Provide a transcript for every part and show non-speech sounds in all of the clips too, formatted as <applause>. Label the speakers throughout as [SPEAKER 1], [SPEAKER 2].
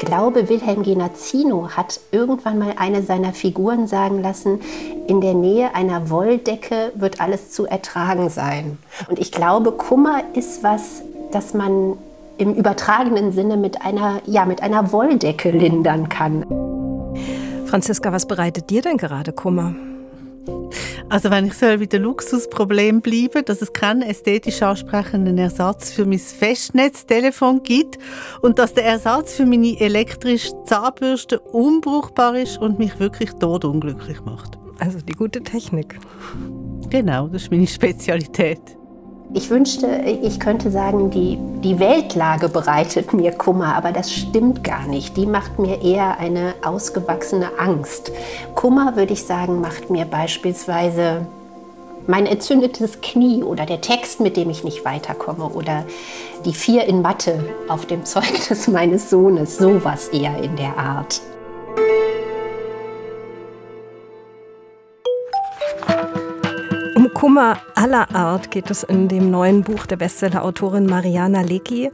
[SPEAKER 1] glaube, Wilhelm Genazzino hat irgendwann mal eine seiner Figuren sagen lassen, in der Nähe einer Wolldecke wird alles zu ertragen sein. Und ich glaube, Kummer ist was, das man im übertragenen Sinne mit einer, ja, mit einer Wolldecke lindern kann.
[SPEAKER 2] Franziska, was bereitet dir denn gerade Kummer?
[SPEAKER 3] Also wenn ich soll bei dem Luxusproblem bleiben, dass es keinen ästhetisch ansprechenden Ersatz für mein Festnetztelefon gibt und dass der Ersatz für meine elektrische Zahnbürste unbrauchbar ist und mich wirklich todunglücklich macht.
[SPEAKER 2] Also die gute Technik.
[SPEAKER 3] Genau, das ist meine Spezialität.
[SPEAKER 1] Ich wünschte, ich könnte sagen, die, die Weltlage bereitet mir Kummer, aber das stimmt gar nicht. Die macht mir eher eine ausgewachsene Angst. Kummer, würde ich sagen, macht mir beispielsweise mein entzündetes Knie oder der Text, mit dem ich nicht weiterkomme oder die vier in Mathe auf dem <laughs> Zeugnis meines Sohnes, sowas eher in der Art.
[SPEAKER 2] Kummer aller Art geht es in dem neuen Buch der Bestsellerautorin Mariana Lecki.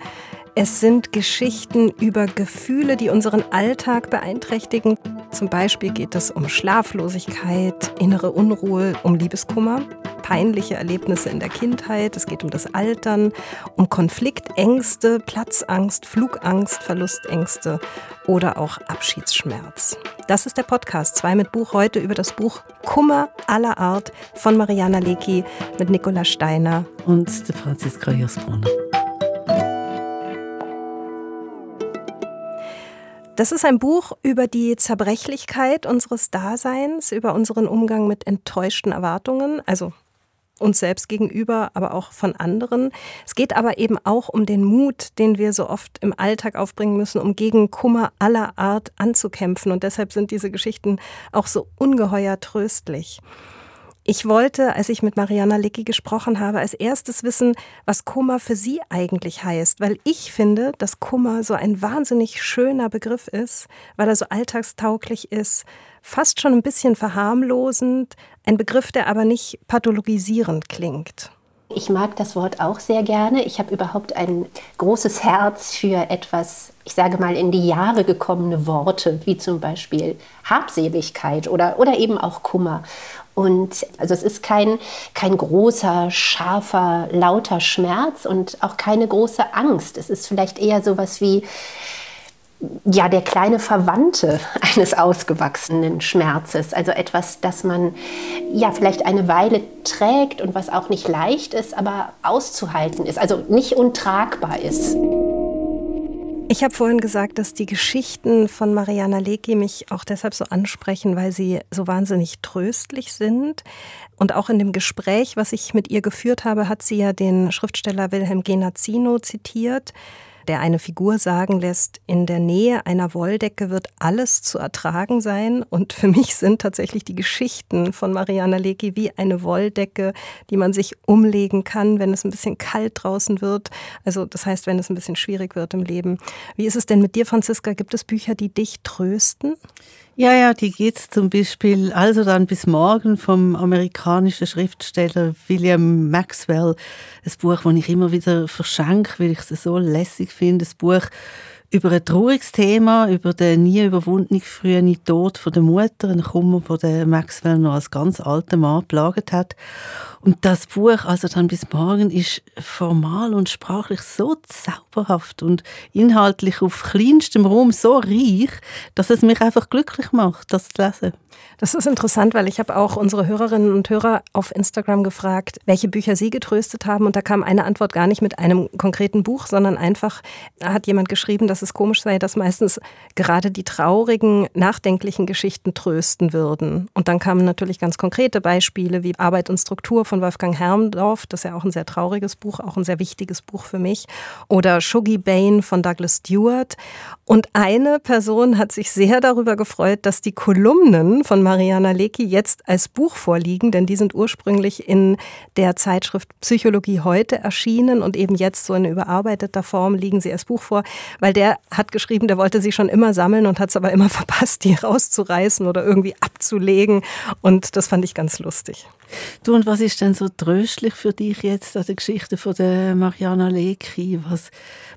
[SPEAKER 2] Es sind Geschichten über Gefühle, die unseren Alltag beeinträchtigen. Zum Beispiel geht es um Schlaflosigkeit, innere Unruhe, um Liebeskummer, peinliche Erlebnisse in der Kindheit. Es geht um das Altern, um Konfliktängste, Platzangst, Flugangst, Verlustängste oder auch Abschiedsschmerz. Das ist der Podcast 2 mit Buch heute über das Buch Kummer aller Art von Mariana Lecki mit Nicola Steiner
[SPEAKER 3] und Franziska Josbrunner.
[SPEAKER 2] Das ist ein Buch über die Zerbrechlichkeit unseres Daseins, über unseren Umgang mit enttäuschten Erwartungen, also uns selbst gegenüber, aber auch von anderen. Es geht aber eben auch um den Mut, den wir so oft im Alltag aufbringen müssen, um gegen Kummer aller Art anzukämpfen. Und deshalb sind diese Geschichten auch so ungeheuer tröstlich. Ich wollte, als ich mit Mariana Licki gesprochen habe, als erstes wissen, was Kummer für sie eigentlich heißt, weil ich finde, dass Kummer so ein wahnsinnig schöner Begriff ist, weil er so alltagstauglich ist, fast schon ein bisschen verharmlosend, ein Begriff, der aber nicht pathologisierend klingt.
[SPEAKER 1] Ich mag das Wort auch sehr gerne. Ich habe überhaupt ein großes Herz für etwas, ich sage mal, in die Jahre gekommene Worte, wie zum Beispiel Habseligkeit oder, oder eben auch Kummer. Und also es ist kein, kein großer, scharfer, lauter Schmerz und auch keine große Angst. Es ist vielleicht eher so was wie ja, der kleine Verwandte <laughs> eines ausgewachsenen Schmerzes. Also etwas, das man ja vielleicht eine Weile trägt und was auch nicht leicht ist, aber auszuhalten ist. Also nicht untragbar ist.
[SPEAKER 2] Ich habe vorhin gesagt, dass die Geschichten von Mariana Lecki mich auch deshalb so ansprechen, weil sie so wahnsinnig tröstlich sind. Und auch in dem Gespräch, was ich mit ihr geführt habe, hat sie ja den Schriftsteller Wilhelm Genazzino zitiert der eine Figur sagen lässt, in der Nähe einer Wolldecke wird alles zu ertragen sein. Und für mich sind tatsächlich die Geschichten von Mariana Lecki wie eine Wolldecke, die man sich umlegen kann, wenn es ein bisschen kalt draußen wird. Also das heißt, wenn es ein bisschen schwierig wird im Leben. Wie ist es denn mit dir, Franziska? Gibt es Bücher, die dich trösten?
[SPEAKER 3] Ja, ja, die geht zum Beispiel also dann bis morgen vom amerikanischen Schriftsteller William Maxwell. Ein Buch, das ich immer wieder verschenke, weil ich es so lässig finde. Ein Buch über ein trauriges Thema, über den nie überwundenen frühen Tod von der Mutter, ein Kummer, der Maxwell noch als ganz alter Mann plagt hat. Und das Buch, also dann bis morgen, ist formal und sprachlich so zauberhaft und inhaltlich auf kleinstem Raum so reich, dass es mich einfach glücklich macht, das zu lesen.
[SPEAKER 2] Das ist interessant, weil ich habe auch unsere Hörerinnen und Hörer auf Instagram gefragt, welche Bücher sie getröstet haben. Und da kam eine Antwort gar nicht mit einem konkreten Buch, sondern einfach hat jemand geschrieben, dass es komisch sei, dass meistens gerade die traurigen, nachdenklichen Geschichten trösten würden. Und dann kamen natürlich ganz konkrete Beispiele wie Arbeit und Struktur von Wolfgang Hermdorf. Das ist ja auch ein sehr trauriges Buch, auch ein sehr wichtiges Buch für mich. Oder Shuggy Bane von Douglas Stewart. Und eine Person hat sich sehr darüber gefreut, dass die Kolumnen von Mariana Lecki jetzt als Buch vorliegen, denn die sind ursprünglich in der Zeitschrift Psychologie heute erschienen und eben jetzt so in überarbeiteter Form liegen sie als Buch vor, weil der hat geschrieben, der wollte sie schon immer sammeln und hat es aber immer <laughs> verpasst, die rauszureißen oder irgendwie abzulegen und das fand ich ganz lustig.
[SPEAKER 3] Du, und was ist denn so tröstlich für dich jetzt an der Geschichte von der Mariana Lecki? Was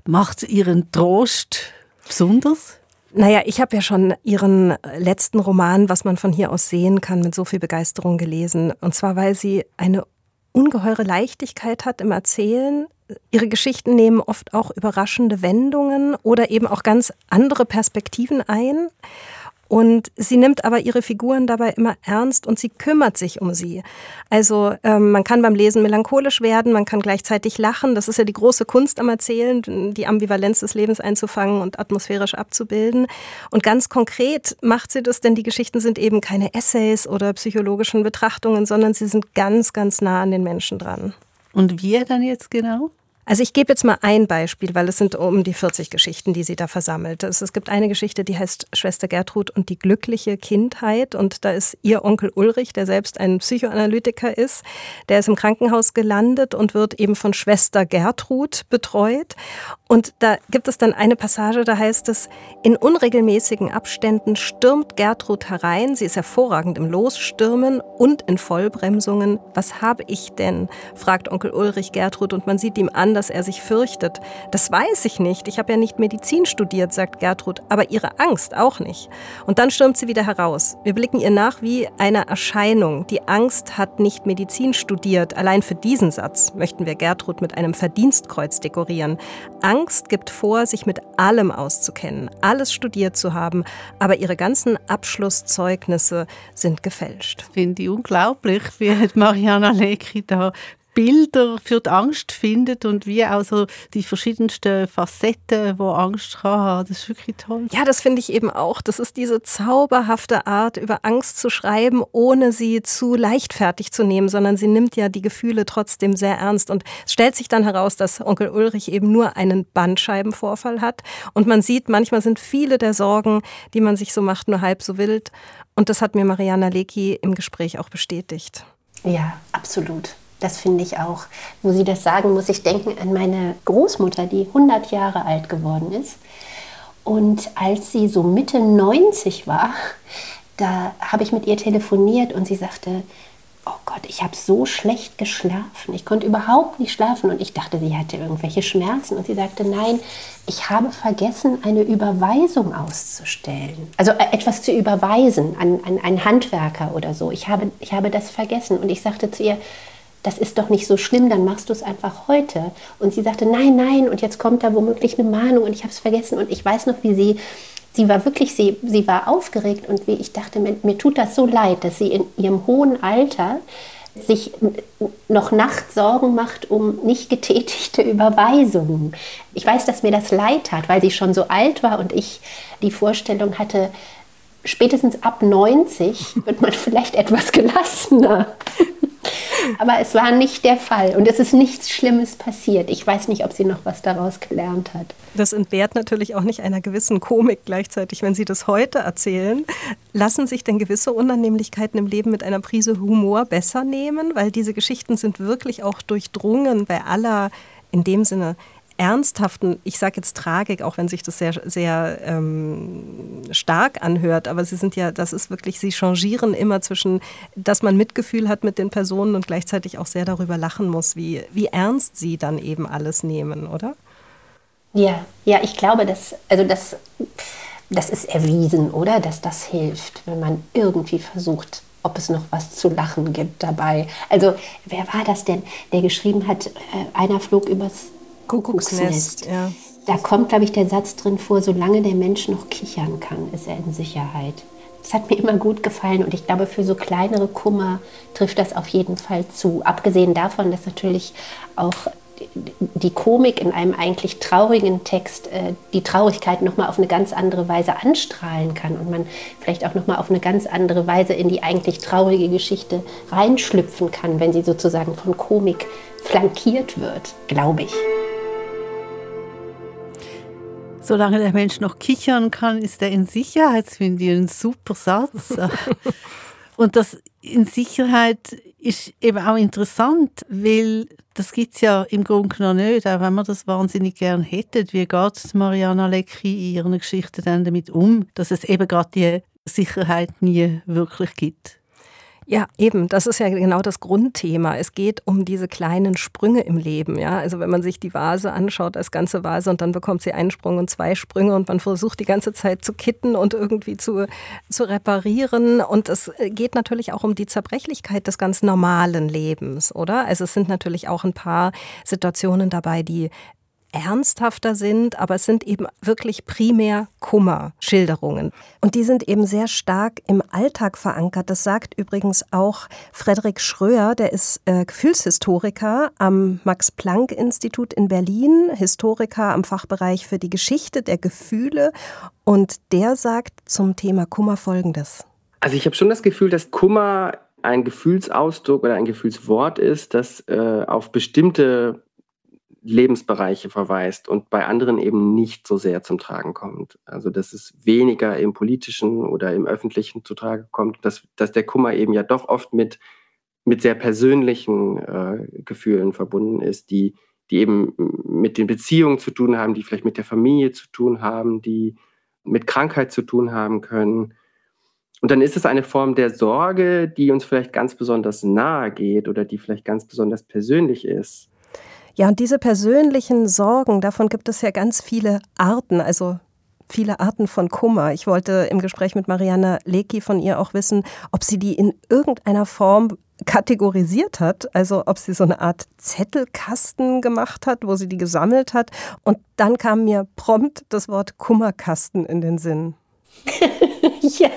[SPEAKER 3] macht ihren Trost besonders?
[SPEAKER 2] Naja, ich habe ja schon Ihren letzten Roman, was man von hier aus sehen kann, mit so viel Begeisterung gelesen. Und zwar, weil sie eine ungeheure Leichtigkeit hat im Erzählen. Ihre Geschichten nehmen oft auch überraschende Wendungen oder eben auch ganz andere Perspektiven ein. Und sie nimmt aber ihre Figuren dabei immer ernst und sie kümmert sich um sie. Also ähm, man kann beim Lesen melancholisch werden, man kann gleichzeitig lachen. Das ist ja die große Kunst am Erzählen, die Ambivalenz des Lebens einzufangen und atmosphärisch abzubilden. Und ganz konkret macht sie das, denn die Geschichten sind eben keine Essays oder psychologischen Betrachtungen, sondern sie sind ganz, ganz nah an den Menschen dran.
[SPEAKER 3] Und wie dann jetzt genau?
[SPEAKER 2] Also ich gebe jetzt mal ein Beispiel, weil es sind um die 40 Geschichten, die sie da versammelt. Es, gibt eine Geschichte, die heißt Schwester Gertrud und die glückliche Kindheit. Und da ist ihr Onkel Ulrich, der selbst ein Psychoanalytiker ist, der ist im Krankenhaus gelandet und wird eben von Schwester Gertrud betreut. Und da gibt es dann eine Passage, da heißt es, in unregelmäßigen Abständen stürmt Gertrud herein. Sie ist hervorragend im Losstürmen und in Vollbremsungen. Was habe ich denn? fragt Onkel Ulrich Gertrud und man sieht ihm an, dass er sich fürchtet. Das weiß ich nicht. Ich habe ja nicht Medizin studiert, sagt Gertrud, aber ihre Angst auch nicht. Und dann stürmt sie wieder heraus. Wir blicken ihr nach wie einer Erscheinung. Die Angst hat nicht Medizin studiert. Allein für diesen Satz möchten wir Gertrud mit einem Verdienstkreuz dekorieren. Angst gibt vor, sich mit allem auszukennen, alles studiert zu haben, aber ihre ganzen Abschlusszeugnisse sind gefälscht.
[SPEAKER 3] Finde ich unglaublich, wie Mariana Lecki da Bilder für die Angst findet und wie auch so die verschiedensten Facetten, wo Angst kann haben. Das ist wirklich toll.
[SPEAKER 2] Ja, das finde ich eben auch. Das ist diese zauberhafte Art, über Angst zu schreiben, ohne sie zu leichtfertig zu nehmen, sondern sie nimmt ja die Gefühle trotzdem sehr ernst. Und es stellt sich dann heraus, dass Onkel Ulrich eben nur einen Bandscheibenvorfall hat. Und man sieht, manchmal sind viele der Sorgen, die man sich so macht, nur halb so wild. Und das hat mir Mariana Lecki im Gespräch auch bestätigt.
[SPEAKER 1] Ja, absolut. Das finde ich auch. Wo Sie das sagen, muss ich denken an meine Großmutter, die 100 Jahre alt geworden ist. Und als sie so Mitte 90 war, da habe ich mit ihr telefoniert und sie sagte, oh Gott, ich habe so schlecht geschlafen. Ich konnte überhaupt nicht schlafen und ich dachte, sie hatte irgendwelche Schmerzen. Und sie sagte, nein, ich habe vergessen, eine Überweisung auszustellen. Also äh, etwas zu überweisen an, an einen Handwerker oder so. Ich habe, ich habe das vergessen. Und ich sagte zu ihr, das ist doch nicht so schlimm, dann machst du es einfach heute. Und sie sagte, nein, nein, und jetzt kommt da womöglich eine Mahnung und ich habe es vergessen. Und ich weiß noch, wie sie, sie war wirklich, sie, sie war aufgeregt und wie ich dachte, mir, mir tut das so leid, dass sie in ihrem hohen Alter sich noch nachts Sorgen macht um nicht getätigte Überweisungen. Ich weiß, dass mir das leid tat, weil sie schon so alt war und ich die Vorstellung hatte, spätestens ab 90 wird man <laughs> vielleicht etwas gelassener. Aber es war nicht der Fall und es ist nichts Schlimmes passiert. Ich weiß nicht, ob sie noch was daraus gelernt hat.
[SPEAKER 2] Das entbehrt natürlich auch nicht einer gewissen Komik gleichzeitig, wenn Sie das heute erzählen. Lassen sich denn gewisse Unannehmlichkeiten im Leben mit einer Prise Humor besser nehmen? Weil diese Geschichten sind wirklich auch durchdrungen bei aller in dem Sinne ernsthaften, ich sage jetzt Tragik, auch wenn sich das sehr, sehr ähm, stark anhört, aber sie sind ja, das ist wirklich, sie changieren immer zwischen, dass man Mitgefühl hat mit den Personen und gleichzeitig auch sehr darüber lachen muss, wie, wie ernst sie dann eben alles nehmen, oder?
[SPEAKER 1] Ja, ja, ich glaube, dass, also das, das ist erwiesen, oder? Dass das hilft, wenn man irgendwie versucht, ob es noch was zu lachen gibt dabei. Also, wer war das denn, der geschrieben hat, äh, einer flog übers Kuckucksnest. Ja. Da kommt, glaube ich, der Satz drin vor, solange der Mensch noch kichern kann, ist er in Sicherheit. Das hat mir immer gut gefallen und ich glaube, für so kleinere Kummer trifft das auf jeden Fall zu. Abgesehen davon, dass natürlich auch die Komik in einem eigentlich traurigen Text äh, die Traurigkeit noch mal auf eine ganz andere Weise anstrahlen kann und man vielleicht auch noch mal auf eine ganz andere Weise in die eigentlich traurige Geschichte reinschlüpfen kann, wenn sie sozusagen von Komik flankiert wird, glaube ich.
[SPEAKER 3] Solange der Mensch noch kichern kann, ist er in Sicherheit. Finde ich ein super Satz. <laughs> Und das in Sicherheit ist eben auch interessant, weil das gibt es ja im Grunde noch nicht, auch wenn man das wahnsinnig gern hätte. Wie geht Mariana Lecki in ihren Geschichten dann damit um, dass es eben gerade die Sicherheit nie wirklich gibt?
[SPEAKER 2] Ja, eben, das ist ja genau das Grundthema. Es geht um diese kleinen Sprünge im Leben, ja. Also wenn man sich die Vase anschaut als ganze Vase und dann bekommt sie einen Sprung und zwei Sprünge und man versucht die ganze Zeit zu kitten und irgendwie zu, zu reparieren. Und es geht natürlich auch um die Zerbrechlichkeit des ganz normalen Lebens, oder? Also es sind natürlich auch ein paar Situationen dabei, die ernsthafter sind, aber es sind eben wirklich primär Kummerschilderungen. Und die sind eben sehr stark im Alltag verankert. Das sagt übrigens auch Frederik Schröer, der ist äh, Gefühlshistoriker am Max-Planck-Institut in Berlin, Historiker am Fachbereich für die Geschichte der Gefühle. Und der sagt zum Thema Kummer Folgendes.
[SPEAKER 4] Also ich habe schon das Gefühl, dass Kummer ein Gefühlsausdruck oder ein Gefühlswort ist, das äh, auf bestimmte Lebensbereiche verweist und bei anderen eben nicht so sehr zum Tragen kommt. Also dass es weniger im politischen oder im öffentlichen zu Trage kommt, dass, dass der Kummer eben ja doch oft mit, mit sehr persönlichen äh, Gefühlen verbunden ist, die, die eben mit den Beziehungen zu tun haben, die vielleicht mit der Familie zu tun haben, die mit Krankheit zu tun haben können. Und dann ist es eine Form der Sorge, die uns vielleicht ganz besonders nahe geht oder die vielleicht ganz besonders persönlich ist.
[SPEAKER 2] Ja, und diese persönlichen Sorgen, davon gibt es ja ganz viele Arten, also viele Arten von Kummer. Ich wollte im Gespräch mit Marianne Lecki von ihr auch wissen, ob sie die in irgendeiner Form kategorisiert hat, also ob sie so eine Art Zettelkasten gemacht hat, wo sie die gesammelt hat. Und dann kam mir prompt das Wort Kummerkasten in den Sinn. <laughs>
[SPEAKER 1] ja,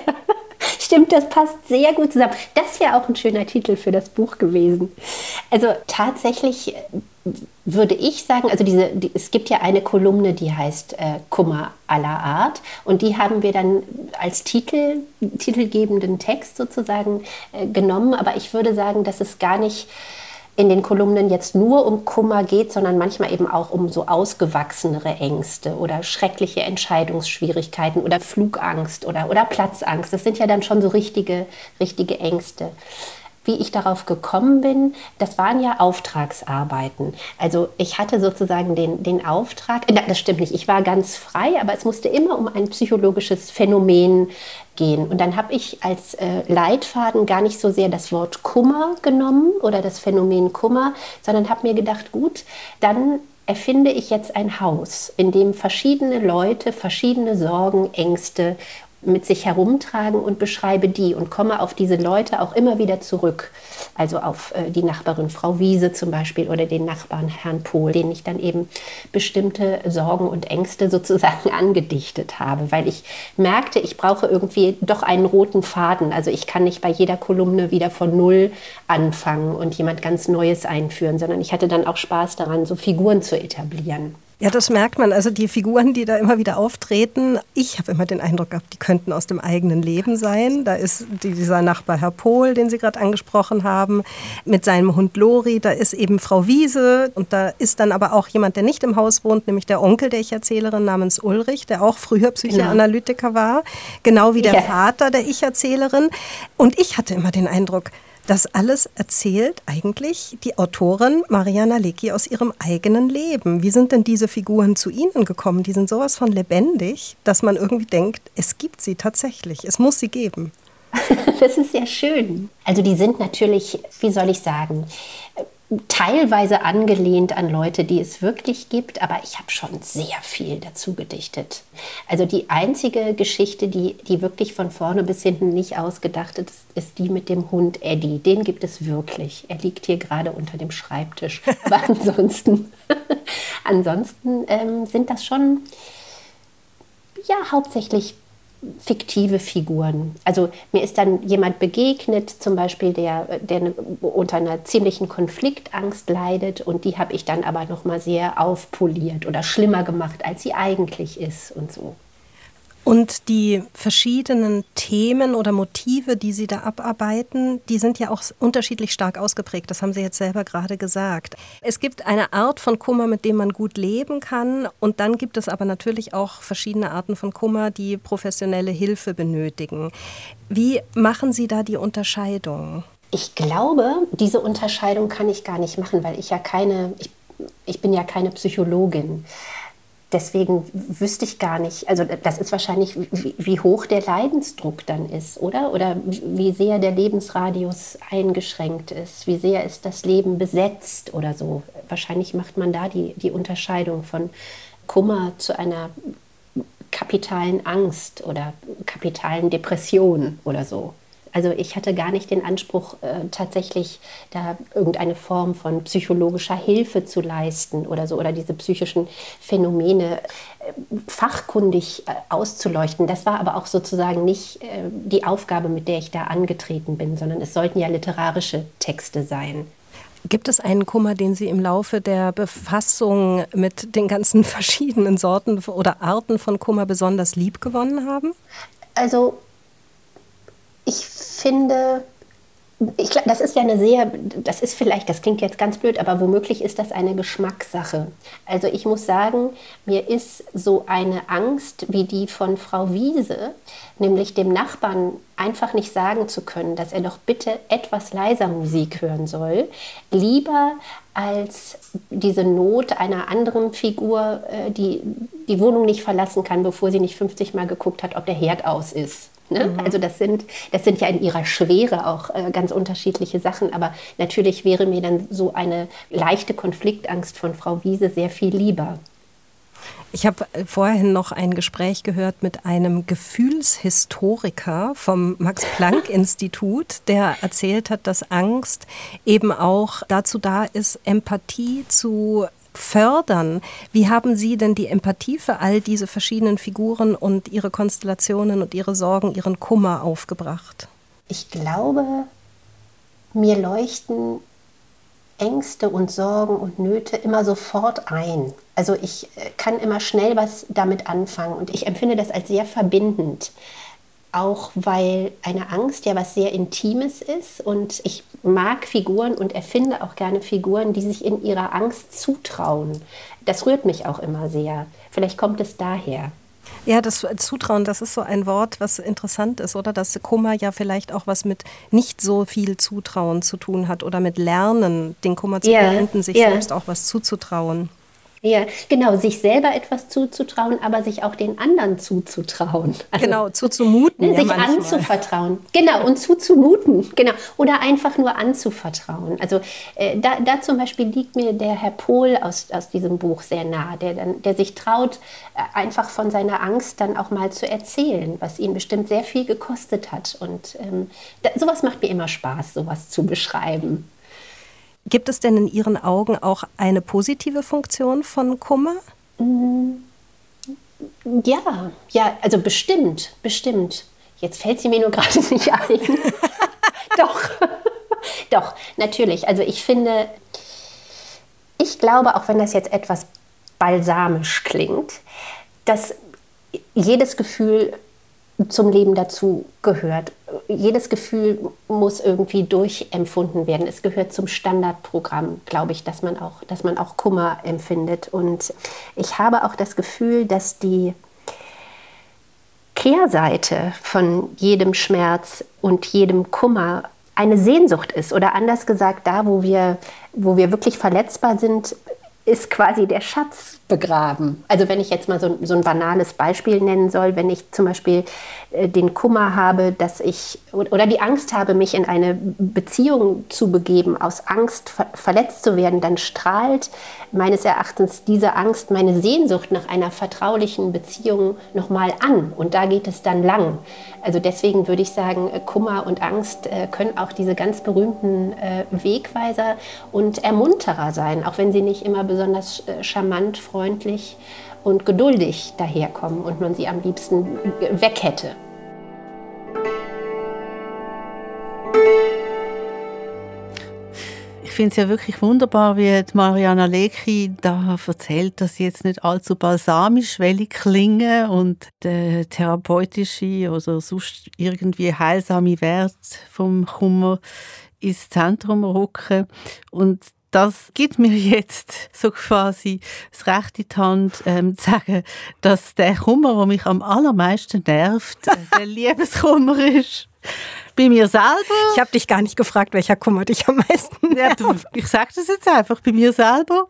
[SPEAKER 1] stimmt, das passt sehr gut zusammen. Das wäre auch ein schöner Titel für das Buch gewesen. Also tatsächlich würde ich sagen, also diese, die, es gibt ja eine Kolumne, die heißt äh, Kummer aller Art. Und die haben wir dann als Titel, titelgebenden Text sozusagen äh, genommen, aber ich würde sagen, dass es gar nicht in den Kolumnen jetzt nur um Kummer geht, sondern manchmal eben auch um so ausgewachsenere Ängste oder schreckliche Entscheidungsschwierigkeiten oder Flugangst oder, oder Platzangst. Das sind ja dann schon so richtige, richtige Ängste wie ich darauf gekommen bin, das waren ja Auftragsarbeiten. Also ich hatte sozusagen den, den Auftrag, das stimmt nicht, ich war ganz frei, aber es musste immer um ein psychologisches Phänomen gehen. Und dann habe ich als äh, Leitfaden gar nicht so sehr das Wort Kummer genommen oder das Phänomen Kummer, sondern habe mir gedacht, gut, dann erfinde ich jetzt ein Haus, in dem verschiedene Leute verschiedene Sorgen, Ängste mit sich herumtragen und beschreibe die und komme auf diese Leute auch immer wieder zurück. Also auf äh, die Nachbarin Frau Wiese zum Beispiel oder den Nachbarn Herrn Pohl, denen ich dann eben bestimmte Sorgen und Ängste sozusagen <laughs> angedichtet habe, weil ich merkte, ich brauche irgendwie doch einen roten Faden. Also ich kann nicht bei jeder Kolumne wieder von Null anfangen und jemand ganz Neues einführen, sondern ich hatte dann auch Spaß daran, so Figuren zu etablieren.
[SPEAKER 2] Ja, das merkt man. Also die Figuren, die da immer wieder auftreten, ich habe immer den Eindruck gehabt, die könnten aus dem eigenen Leben sein. Da ist dieser Nachbar Herr Pohl, den Sie gerade angesprochen haben, mit seinem Hund Lori. Da ist eben Frau Wiese und da ist dann aber auch jemand, der nicht im Haus wohnt, nämlich der Onkel der Ich-Erzählerin namens Ulrich, der auch früher Psychoanalytiker genau. war, genau wie der ja. Vater der Ich-Erzählerin. Und ich hatte immer den Eindruck, das alles erzählt eigentlich die Autorin Mariana Lecki aus ihrem eigenen Leben. Wie sind denn diese Figuren zu Ihnen gekommen? Die sind sowas von lebendig, dass man irgendwie denkt, es gibt sie tatsächlich, es muss sie geben. <laughs>
[SPEAKER 1] Das ist sehr schön. Also die sind natürlich, wie soll ich sagen, teilweise angelehnt an Leute, die es wirklich gibt, aber ich habe schon sehr viel dazu gedichtet. Also die einzige Geschichte, die, die wirklich von vorne bis hinten nicht ausgedacht ist, ist die mit dem Hund Eddie. Den gibt es wirklich. Er liegt hier gerade unter dem Schreibtisch. <laughs> Aber ansonsten, <laughs> ansonsten ähm, sind das schon ja hauptsächlich fiktive Figuren. Also mir ist dann jemand begegnet, zum Beispiel, der, der unter einer ziemlichen Konfliktangst leidet und die habe ich dann aber noch mal sehr aufpoliert oder schlimmer gemacht, als sie eigentlich ist und so.
[SPEAKER 2] Und die verschiedenen Themen oder Motive, die Sie da abarbeiten, die sind ja auch unterschiedlich stark ausgeprägt. Das haben Sie jetzt selber gerade gesagt. Es gibt eine Art von Kummer, mit dem man gut leben kann. Und dann gibt es aber natürlich auch verschiedene Arten von Kummer, die professionelle Hilfe benötigen. Wie machen Sie da die Unterscheidung?
[SPEAKER 1] Ich glaube, diese Unterscheidung kann ich gar nicht machen, weil ich ja keine, ich, ich bin ja keine Psychologin. Deswegen wüsste ich gar nicht, also das ist wahrscheinlich, wie, wie, hoch der Leidensdruck dann ist, oder? Oder wie sehr der Lebensradius eingeschränkt ist, wie sehr ist das Leben besetzt oder so. Wahrscheinlich macht man da die, die Unterscheidung von Kummer zu einer kapitalen Angst oder kapitalen Depression oder so. Also ich hatte gar nicht den Anspruch, äh, tatsächlich da irgendeine Form von psychologischer Hilfe zu leisten oder so oder diese psychischen Phänomene äh, fachkundig äh, auszuleuchten. Das war aber auch sozusagen nicht die Aufgabe, mit der ich da angetreten bin, sondern es sollten ja literarische Texte sein.
[SPEAKER 2] Gibt es einen Kummer, den Sie im Laufe der Befassung mit den ganzen <laughs> verschiedenen Sorten oder Arten von Kummer besonders lieb gewonnen haben?
[SPEAKER 1] Also ich finde, ich, das ist ja eine sehr, das ist vielleicht, das klingt jetzt ganz blöd, aber womöglich ist das eine Geschmackssache. Also ich muss sagen, mir ist so eine Angst wie die von Frau Wiese, nämlich dem Nachbarn einfach nicht sagen zu können, dass er doch bitte etwas leiser Musik hören soll, lieber als diese Not einer anderen Figur, äh, die die Wohnung nicht verlassen kann, bevor sie nicht 50 Mal geguckt hat, ob der Herd aus ist. Ne? Mhm. Also das sind, das sind ja in ihrer Schwere auch äh, ganz unterschiedliche Sachen. Aber natürlich wäre mir dann so eine leichte Konfliktangst von Frau Wiese sehr viel lieber.
[SPEAKER 2] Ich habe äh, vorhin noch ein Gespräch gehört mit einem Gefühlshistoriker vom Max-Planck-Institut, <laughs> der erzählt hat, dass Angst eben auch dazu da ist, Empathie zu fördern. Wie haben Sie denn die Empathie für all diese verschiedenen Figuren und ihre Konstellationen und ihre Sorgen, ihren Kummer aufgebracht?
[SPEAKER 1] Ich glaube, mir leuchten Ängste und Sorgen und Nöte immer sofort ein. Also ich äh, kann immer schnell was damit anfangen und ich empfinde das als sehr verbindend auch weil eine Angst ja was sehr Intimes ist und ich mag Figuren und erfinde auch gerne Figuren, die sich in ihrer Angst zutrauen. Das rührt mich auch immer sehr. Vielleicht kommt es daher.
[SPEAKER 2] Ja, das Zutrauen, das ist so ein Wort, was interessant ist, oder? Dass Kummer ja vielleicht auch was mit nicht so viel Zutrauen zu tun hat oder mit Lernen, den Kummer zu yeah, beenden, sich yeah. selbst auch was zuzutrauen.
[SPEAKER 1] Ja, genau, sich selber etwas zuzutrauen, aber sich auch den anderen zuzutrauen. <laughs>
[SPEAKER 2] Also, genau, zuzumuten.
[SPEAKER 1] Ne, sich ja anzuvertrauen. Genau, und zuzumuten. Genau. Oder einfach nur anzuvertrauen. Also äh, da, da zum Beispiel liegt mir der Herr Pohl aus, aus diesem Buch sehr nah, der, dann, der sich traut, äh, einfach von seiner Angst dann auch mal zu erzählen, was ihn bestimmt sehr viel gekostet hat. Und ähm, da, sowas macht mir immer Spaß, sowas zu beschreiben.
[SPEAKER 2] Gibt es denn in Ihren Augen auch eine positive Funktion von Kummer? Mm,
[SPEAKER 1] ja, ja, also bestimmt, bestimmt. Jetzt fällt sie mir nur gerade <laughs> nicht ein. <laughs> doch, doch, natürlich. Also ich finde, ich glaube, auch wenn das jetzt etwas balsamisch klingt, dass jedes Gefühl zum Leben dazu gehört. Jedes Gefühl muss irgendwie durchempfunden werden. Es gehört zum Standardprogramm, glaube ich, dass man auch, dass man auch Kummer empfindet. Und ich habe auch das Gefühl, dass die Kehrseite von jedem Schmerz und jedem Kummer eine Sehnsucht ist. Oder anders gesagt, da, wo wir, wo wir wirklich verletzbar sind, ist quasi der Schatz begraben. Also wenn ich jetzt mal so, so ein banales Beispiel nennen soll, wenn ich zum Beispiel äh, den Kummer habe, dass ich oder die Angst habe, mich in eine Beziehung zu begeben, aus Angst ver verletzt zu werden, dann strahlt meines Erachtens diese Angst meine Sehnsucht nach einer vertraulichen Beziehung nochmal an. Und da geht es dann lang. Also deswegen würde ich sagen, äh, Kummer und Angst äh, können auch diese ganz berühmten äh, Wegweiser und Ermunterer sein, auch wenn sie nicht immer besonders charmant, freundlich und geduldig daherkommen und man sie am liebsten weg hätte.
[SPEAKER 3] Ich finde es ja wirklich wunderbar, wie Mariana Lecki da erzählt, dass sie jetzt nicht allzu balsamisch klingen und der therapeutische oder sonst irgendwie heilsame Wert vom Kummer ins Zentrum rücken. Und das gibt mir jetzt so quasi das Recht in die Hand, ähm, zu sagen, dass der Kummer, der mich am allermeisten nervt, äh, der <laughs> Liebeskummer ist bei mir selber.
[SPEAKER 2] Ich habe dich gar nicht gefragt, welcher Kummer dich am meisten nervt.
[SPEAKER 3] Ja, ich sage das jetzt einfach, bei mir selber.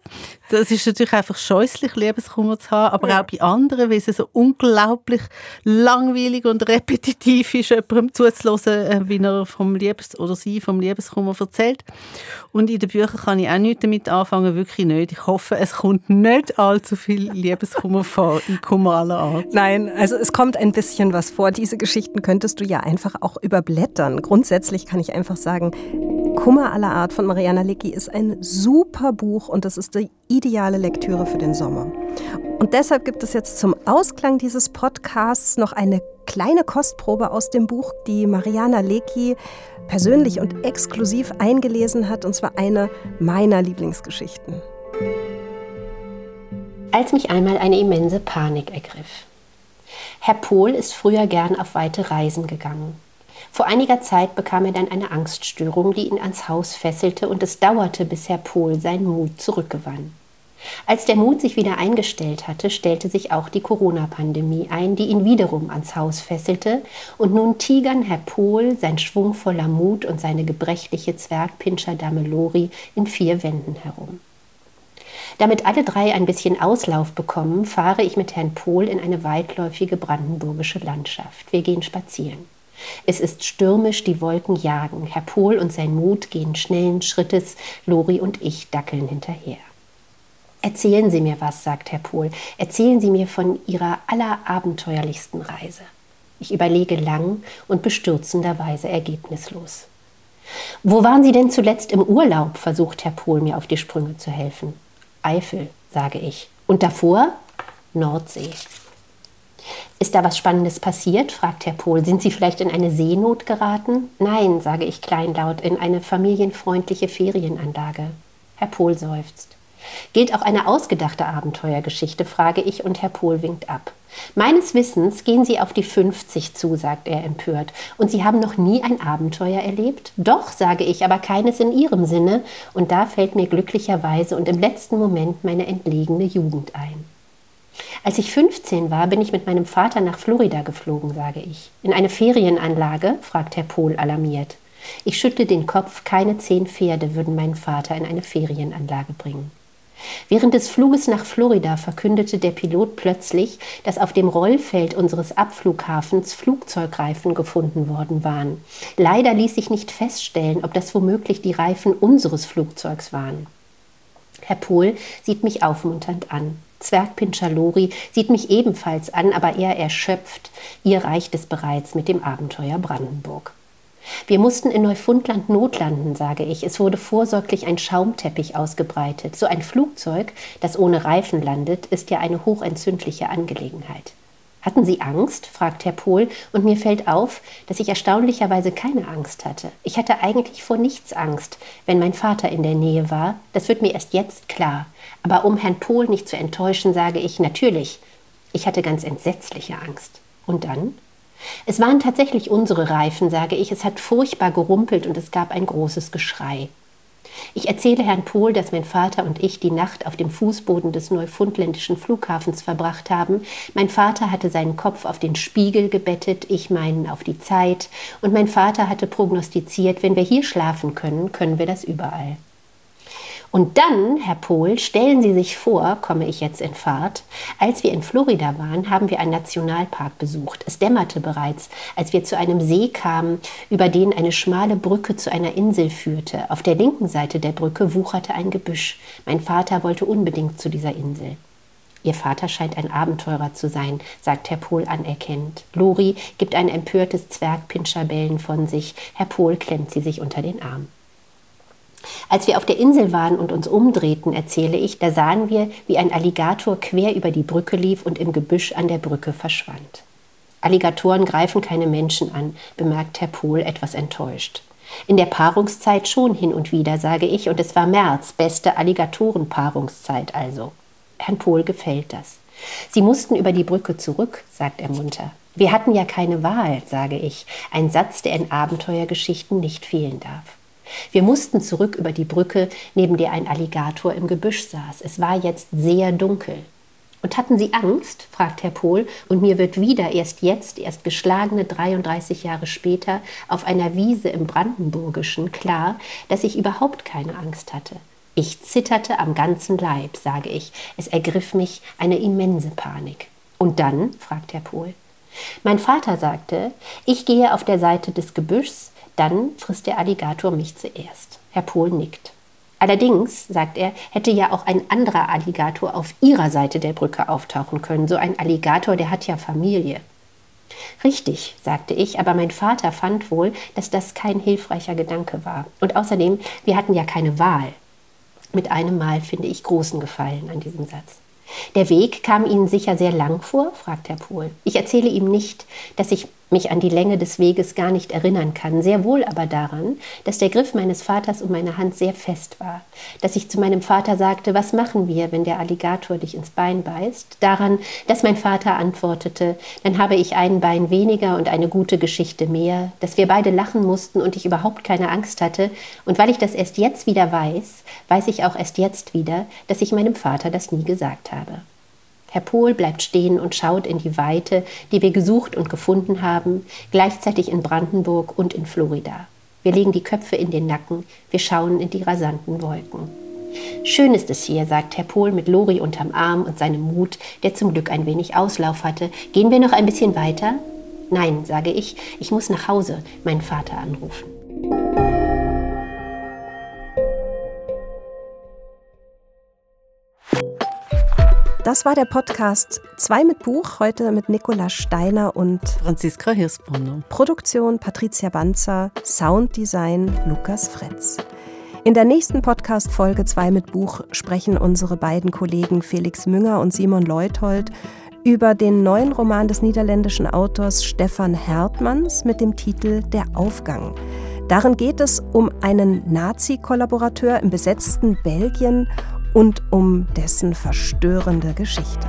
[SPEAKER 3] Das ist natürlich einfach scheußlich, Liebeskummer zu haben, aber ja. auch bei anderen, weil es so unglaublich langweilig und repetitiv ist, jemandem zuzuhören, äh, wie er vom Liebes oder sie vom Liebeskummer erzählt. Und in den Büchern kann ich auch nichts damit anfangen, wirklich nicht. Ich hoffe, es kommt nicht allzu viel Liebeskummer vor, in Kummer aller Art.
[SPEAKER 2] Nein, also es kommt ein bisschen was vor. Diese Geschichten könntest du ja einfach auch überblättern. Grundsätzlich kann ich einfach sagen, Kummer aller Art von Mariana Licki ist ein super Buch und das ist die ideale Lektüre für den Sommer. Und deshalb gibt es jetzt zum Ausklang dieses Podcasts noch eine kleine Kostprobe aus dem Buch, die Mariana Lecki persönlich und exklusiv eingelesen hat, und zwar eine meiner Lieblingsgeschichten.
[SPEAKER 1] Als mich einmal eine immense Panik ergriff. Herr Pohl ist früher gern auf weite Reisen gegangen. Vor einiger Zeit bekam er dann eine Angststörung, die ihn ans Haus fesselte, und es dauerte, bis Herr Pohl seinen Mut zurückgewann. Als der Mut sich wieder eingestellt hatte, stellte sich auch die Corona-Pandemie ein, die ihn wiederum ans Haus fesselte, und nun tigern Herr Pohl, sein schwungvoller Mut und seine gebrechliche Zwergpinscher-Dame Lori in vier Wänden herum. Damit alle drei ein bisschen Auslauf bekommen, fahre ich mit Herrn Pohl in eine weitläufige brandenburgische Landschaft. Wir gehen spazieren. Es ist stürmisch, die Wolken jagen. Herr Pohl und sein Mut gehen schnellen Schrittes, Lori und ich dackeln hinterher. Erzählen Sie mir was, sagt Herr Pohl. Erzählen Sie mir von Ihrer allerabenteuerlichsten Reise. Ich überlege lang und bestürzenderweise ergebnislos. Wo waren Sie denn zuletzt im Urlaub? versucht Herr Pohl mir auf die Sprünge zu helfen. Eifel, sage ich. Und davor? Nordsee. Ist da was Spannendes passiert? fragt Herr Pohl. Sind Sie vielleicht in eine Seenot geraten? Nein, sage ich kleinlaut, in eine familienfreundliche Ferienanlage. Herr Pohl seufzt. Gilt auch eine ausgedachte Abenteuergeschichte, frage ich, und Herr Pohl winkt ab. Meines Wissens gehen Sie auf die 50 zu, sagt er empört. Und Sie haben noch nie ein Abenteuer erlebt? Doch, sage ich, aber keines in Ihrem Sinne. Und da fällt mir glücklicherweise und im letzten Moment meine entlegene Jugend ein. Als ich 15 war, bin ich mit meinem Vater nach Florida geflogen, sage ich. In eine Ferienanlage? fragt Herr Pohl alarmiert. Ich schüttle den Kopf, keine zehn Pferde würden meinen Vater in eine Ferienanlage bringen. Während des Fluges nach Florida verkündete der Pilot plötzlich, dass auf dem Rollfeld unseres Abflughafens Flugzeugreifen gefunden worden waren. Leider ließ sich nicht feststellen, ob das womöglich die Reifen unseres Flugzeugs waren. Herr Pohl sieht mich aufmunternd an. Zwergpinscher Lori sieht mich ebenfalls an, aber eher erschöpft. Ihr reicht es bereits mit dem Abenteuer Brandenburg. Wir mussten in Neufundland notlanden, sage ich. Es wurde vorsorglich ein Schaumteppich ausgebreitet. So ein Flugzeug, das ohne Reifen landet, ist ja eine hochentzündliche Angelegenheit. Hatten Sie Angst? fragt Herr Pohl, und mir fällt auf, dass ich erstaunlicherweise keine Angst hatte. Ich hatte eigentlich vor nichts Angst, wenn mein Vater in der Nähe war. Das wird mir erst jetzt klar. Aber um Herrn Pohl nicht zu enttäuschen, sage ich natürlich, ich hatte ganz entsetzliche Angst. Und dann? Es waren tatsächlich unsere Reifen, sage ich. Es hat furchtbar gerumpelt und es gab ein großes Geschrei. Ich erzähle Herrn Pohl, dass mein Vater und ich die Nacht auf dem Fußboden des neufundländischen Flughafens verbracht haben. Mein Vater hatte seinen Kopf auf den Spiegel gebettet, ich meinen auf die Zeit, und mein Vater hatte prognostiziert, wenn wir hier schlafen können, können wir das überall. Und dann, Herr Pohl, stellen Sie sich vor, komme ich jetzt in Fahrt, als wir in Florida waren, haben wir einen Nationalpark besucht. Es dämmerte bereits, als wir zu einem See kamen, über den eine schmale Brücke zu einer Insel führte. Auf der linken Seite der Brücke wucherte ein Gebüsch. Mein Vater wollte unbedingt zu dieser Insel. Ihr Vater scheint ein Abenteurer zu sein, sagt Herr Pohl anerkennend. Lori gibt ein empörtes Zwergpinscherbellen von sich. Herr Pohl klemmt sie sich unter den Arm. Als wir auf der Insel waren und uns umdrehten, erzähle ich, da sahen wir, wie ein Alligator quer über die Brücke lief und im Gebüsch an der Brücke verschwand. Alligatoren greifen keine Menschen an, bemerkt Herr Pohl etwas enttäuscht. In der Paarungszeit schon hin und wieder, sage ich, und es war März, beste Alligatorenpaarungszeit also. Herrn Pohl gefällt das. Sie mussten über die Brücke zurück, sagt er munter. Wir hatten ja keine Wahl, sage ich, ein Satz, der in Abenteuergeschichten nicht fehlen darf. Wir mussten zurück über die Brücke, neben der ein Alligator im Gebüsch saß. Es war jetzt sehr dunkel. Und hatten Sie Angst? fragt Herr Pohl, und mir wird wieder erst jetzt, erst geschlagene 33 Jahre später, auf einer Wiese im Brandenburgischen klar, dass ich überhaupt keine Angst hatte. Ich zitterte am ganzen Leib, sage ich. Es ergriff mich eine immense Panik. Und dann? fragt Herr Pohl. Mein Vater sagte, ich gehe auf der Seite des Gebüschs, dann frisst der Alligator mich zuerst. Herr Pohl nickt. Allerdings, sagt er, hätte ja auch ein anderer Alligator auf ihrer Seite der Brücke auftauchen können. So ein Alligator, der hat ja Familie. Richtig, sagte ich, aber mein Vater fand wohl, dass das kein hilfreicher Gedanke war. Und außerdem, wir hatten ja keine Wahl. Mit einem Mal finde ich großen Gefallen an diesem Satz. Der Weg kam Ihnen sicher sehr lang vor? fragt Herr Pohl. Ich erzähle ihm nicht, dass ich mich an die Länge des Weges gar nicht erinnern kann, sehr wohl aber daran, dass der Griff meines Vaters um meine Hand sehr fest war, dass ich zu meinem Vater sagte, was machen wir, wenn der Alligator dich ins Bein beißt, daran, dass mein Vater antwortete, dann habe ich ein Bein weniger und eine gute Geschichte mehr, dass wir beide lachen mussten und ich überhaupt keine Angst hatte, und weil ich das erst jetzt wieder weiß, weiß ich auch erst jetzt wieder, dass ich meinem Vater das nie gesagt habe. Herr Pohl bleibt stehen und schaut in die Weite, die wir gesucht und gefunden haben, gleichzeitig in Brandenburg und in Florida. Wir legen die Köpfe in den Nacken, wir schauen in die rasanten Wolken. Schön ist es hier, sagt Herr Pohl mit Lori unterm Arm und seinem Mut, der zum Glück ein wenig Auslauf hatte. Gehen wir noch ein bisschen weiter? Nein, sage ich, ich muss nach Hause meinen Vater anrufen.
[SPEAKER 2] Das war der Podcast 2 mit Buch, heute mit Nicola Steiner und
[SPEAKER 3] Franziska Hirsbrunner.
[SPEAKER 2] Produktion Patricia Banzer, Sounddesign Lukas Fretz. In der nächsten Podcast-Folge 2 mit Buch sprechen unsere beiden Kollegen Felix Münger und Simon Leuthold über den neuen Roman des niederländischen Autors Stefan Hertmanns mit dem Titel Der Aufgang. Darin geht es um einen Nazi-Kollaborateur im besetzten Belgien und um dessen verstörende Geschichte.